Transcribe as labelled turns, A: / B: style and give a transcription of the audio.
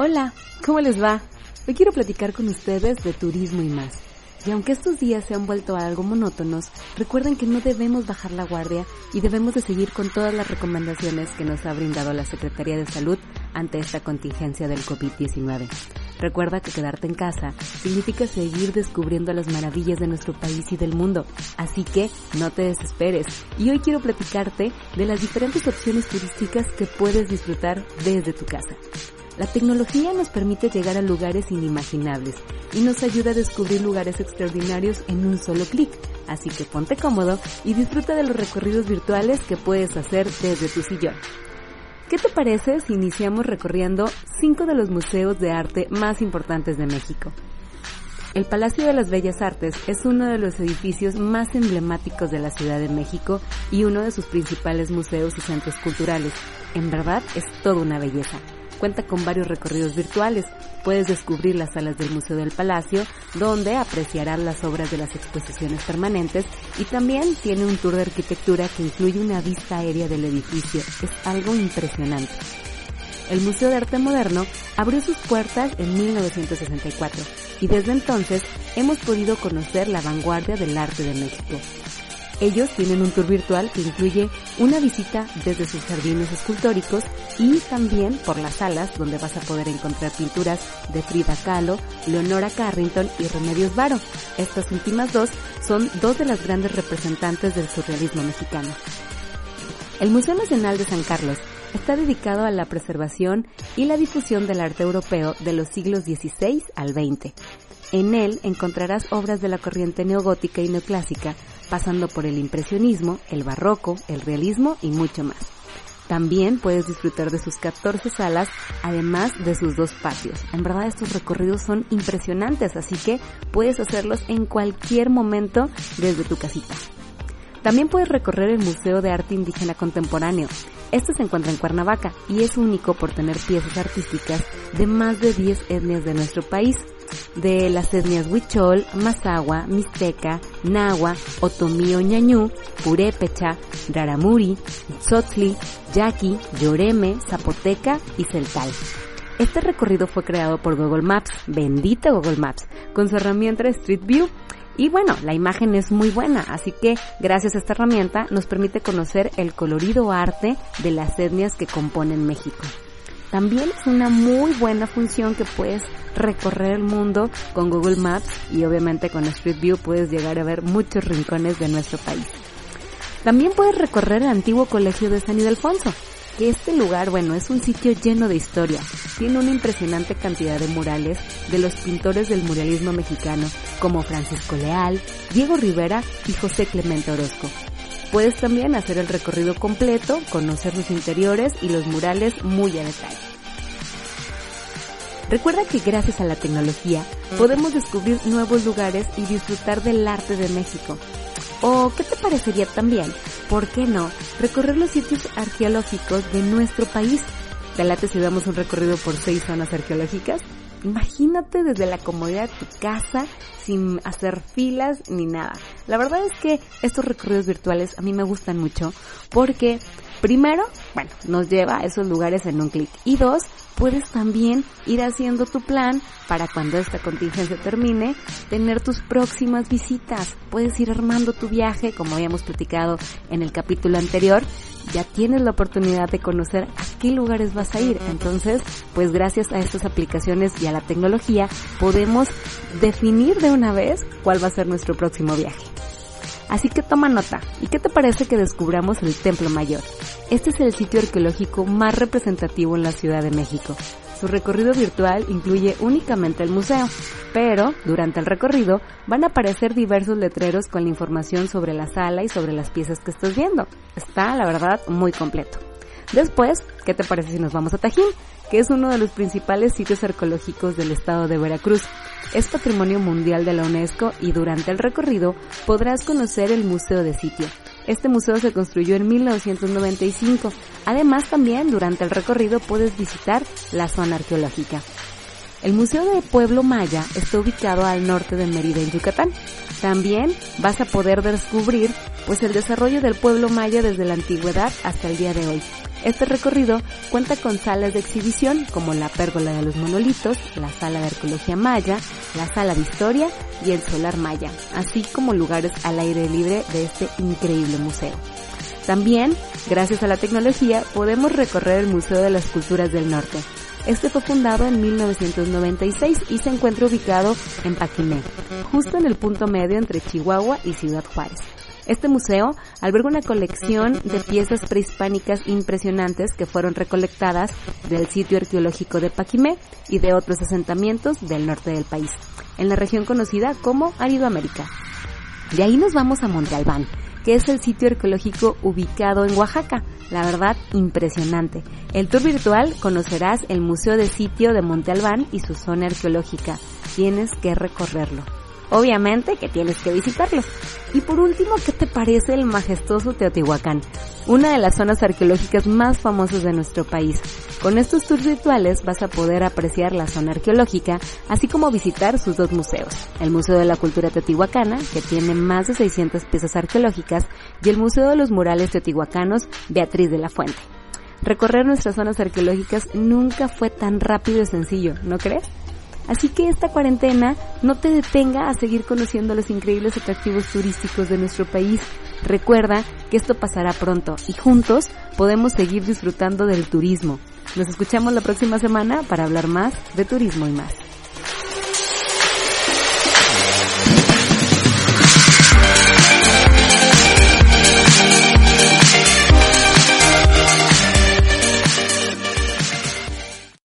A: Hola, ¿cómo les va? Hoy quiero platicar con ustedes de turismo y más. Y aunque estos días se han vuelto algo monótonos, recuerden que no debemos bajar la guardia y debemos de seguir con todas las recomendaciones que nos ha brindado la Secretaría de Salud ante esta contingencia del COVID-19. Recuerda que quedarte en casa significa seguir descubriendo las maravillas de nuestro país y del mundo, así que no te desesperes. Y hoy quiero platicarte de las diferentes opciones turísticas que puedes disfrutar desde tu casa. La tecnología nos permite llegar a lugares inimaginables y nos ayuda a descubrir lugares extraordinarios en un solo clic. Así que ponte cómodo y disfruta de los recorridos virtuales que puedes hacer desde tu sillón. ¿Qué te parece si iniciamos recorriendo cinco de los museos de arte más importantes de México? El Palacio de las Bellas Artes es uno de los edificios más emblemáticos de la Ciudad de México y uno de sus principales museos y centros culturales. En verdad es toda una belleza. Cuenta con varios recorridos virtuales. Puedes descubrir las salas del Museo del Palacio, donde apreciarás las obras de las exposiciones permanentes y también tiene un tour de arquitectura que incluye una vista aérea del edificio. Es algo impresionante. El Museo de Arte Moderno abrió sus puertas en 1964 y desde entonces hemos podido conocer la vanguardia del arte de México. Ellos tienen un tour virtual que incluye una visita desde sus jardines escultóricos y también por las salas donde vas a poder encontrar pinturas de Frida Kahlo, Leonora Carrington y Remedios Varo. Estas últimas dos son dos de las grandes representantes del surrealismo mexicano. El Museo Nacional de San Carlos está dedicado a la preservación y la difusión del arte europeo de los siglos XVI al XX. En él encontrarás obras de la corriente neogótica y neoclásica, pasando por el impresionismo, el barroco, el realismo y mucho más. También puedes disfrutar de sus 14 salas, además de sus dos patios. En verdad estos recorridos son impresionantes, así que puedes hacerlos en cualquier momento desde tu casita. También puedes recorrer el Museo de Arte Indígena Contemporáneo. Este se encuentra en Cuernavaca y es único por tener piezas artísticas de más de 10 etnias de nuestro país de las etnias Huichol, Mazahua, Mixteca, Nahua, Otomío Ñañú, Purépecha, Raramuri, Tzotzli, Yaqui, Yoreme, Zapoteca y Celtal. Este recorrido fue creado por Google Maps, bendito Google Maps, con su herramienta Street View. Y bueno, la imagen es muy buena, así que gracias a esta herramienta nos permite conocer el colorido arte de las etnias que componen México. También es una muy buena función que puedes recorrer el mundo con Google Maps y obviamente con Street View puedes llegar a ver muchos rincones de nuestro país. También puedes recorrer el antiguo colegio de San Ildefonso, que este lugar, bueno, es un sitio lleno de historia. Tiene una impresionante cantidad de murales de los pintores del muralismo mexicano, como Francisco Leal, Diego Rivera y José Clemente Orozco. Puedes también hacer el recorrido completo, conocer sus interiores y los murales muy a detalle. Recuerda que gracias a la tecnología podemos descubrir nuevos lugares y disfrutar del arte de México. ¿O qué te parecería también, por qué no, recorrer los sitios arqueológicos de nuestro país? ¿Te late si damos un recorrido por seis zonas arqueológicas? Imagínate desde la comodidad de tu casa, sin hacer filas ni nada. La verdad es que estos recorridos virtuales a mí me gustan mucho porque primero, bueno, nos lleva a esos lugares en un clic. Y dos, puedes también ir haciendo tu plan para cuando esta contingencia termine, tener tus próximas visitas. Puedes ir armando tu viaje, como habíamos platicado en el capítulo anterior. Ya tienes la oportunidad de conocer a qué lugares vas a ir. Entonces, pues gracias a estas aplicaciones y a la tecnología, podemos definir de una vez cuál va a ser nuestro próximo viaje. Así que toma nota. ¿Y qué te parece que descubramos el Templo Mayor? Este es el sitio arqueológico más representativo en la Ciudad de México. Su recorrido virtual incluye únicamente el museo, pero durante el recorrido van a aparecer diversos letreros con la información sobre la sala y sobre las piezas que estás viendo. Está, la verdad, muy completo. Después, ¿qué te parece si nos vamos a Tajín? Que es uno de los principales sitios arqueológicos del estado de Veracruz. Es patrimonio mundial de la UNESCO y durante el recorrido podrás conocer el Museo de Sitio. Este museo se construyó en 1995. Además también durante el recorrido puedes visitar la zona arqueológica. El Museo de Pueblo Maya está ubicado al norte de Mérida en Yucatán. También vas a poder descubrir pues el desarrollo del pueblo maya desde la antigüedad hasta el día de hoy. Este recorrido cuenta con salas de exhibición como la Pérgola de los Monolitos, la Sala de Arqueología Maya, la Sala de Historia y el Solar Maya, así como lugares al aire libre de este increíble museo. También, gracias a la tecnología, podemos recorrer el Museo de las Culturas del Norte. Este fue fundado en 1996 y se encuentra ubicado en Paquimé, justo en el punto medio entre Chihuahua y Ciudad Juárez. Este museo alberga una colección de piezas prehispánicas impresionantes que fueron recolectadas del sitio arqueológico de Paquimé y de otros asentamientos del norte del país, en la región conocida como Aridoamérica. De ahí nos vamos a Monte Albán, que es el sitio arqueológico ubicado en Oaxaca. La verdad, impresionante. El tour virtual conocerás el Museo de Sitio de Monte Albán y su zona arqueológica. Tienes que recorrerlo. Obviamente que tienes que visitarlo. Y por último, ¿qué te parece el majestuoso Teotihuacán? Una de las zonas arqueológicas más famosas de nuestro país. Con estos tours virtuales vas a poder apreciar la zona arqueológica, así como visitar sus dos museos. El Museo de la Cultura Teotihuacana, que tiene más de 600 piezas arqueológicas, y el Museo de los Murales Teotihuacanos Beatriz de la Fuente. Recorrer nuestras zonas arqueológicas nunca fue tan rápido y sencillo, ¿no crees? Así que esta cuarentena no te detenga a seguir conociendo los increíbles atractivos turísticos de nuestro país. Recuerda que esto pasará pronto y juntos podemos seguir disfrutando del turismo. Nos escuchamos la próxima semana para hablar más de turismo y más.